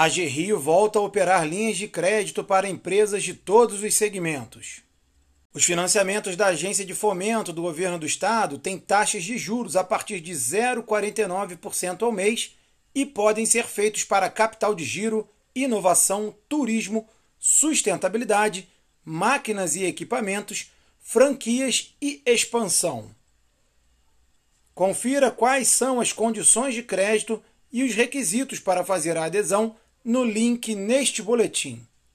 A Rio volta a operar linhas de crédito para empresas de todos os segmentos. Os financiamentos da Agência de Fomento do Governo do Estado têm taxas de juros a partir de 0,49% ao mês e podem ser feitos para capital de giro, inovação, turismo, sustentabilidade, máquinas e equipamentos, franquias e expansão. Confira quais são as condições de crédito e os requisitos para fazer a adesão no link neste boletim.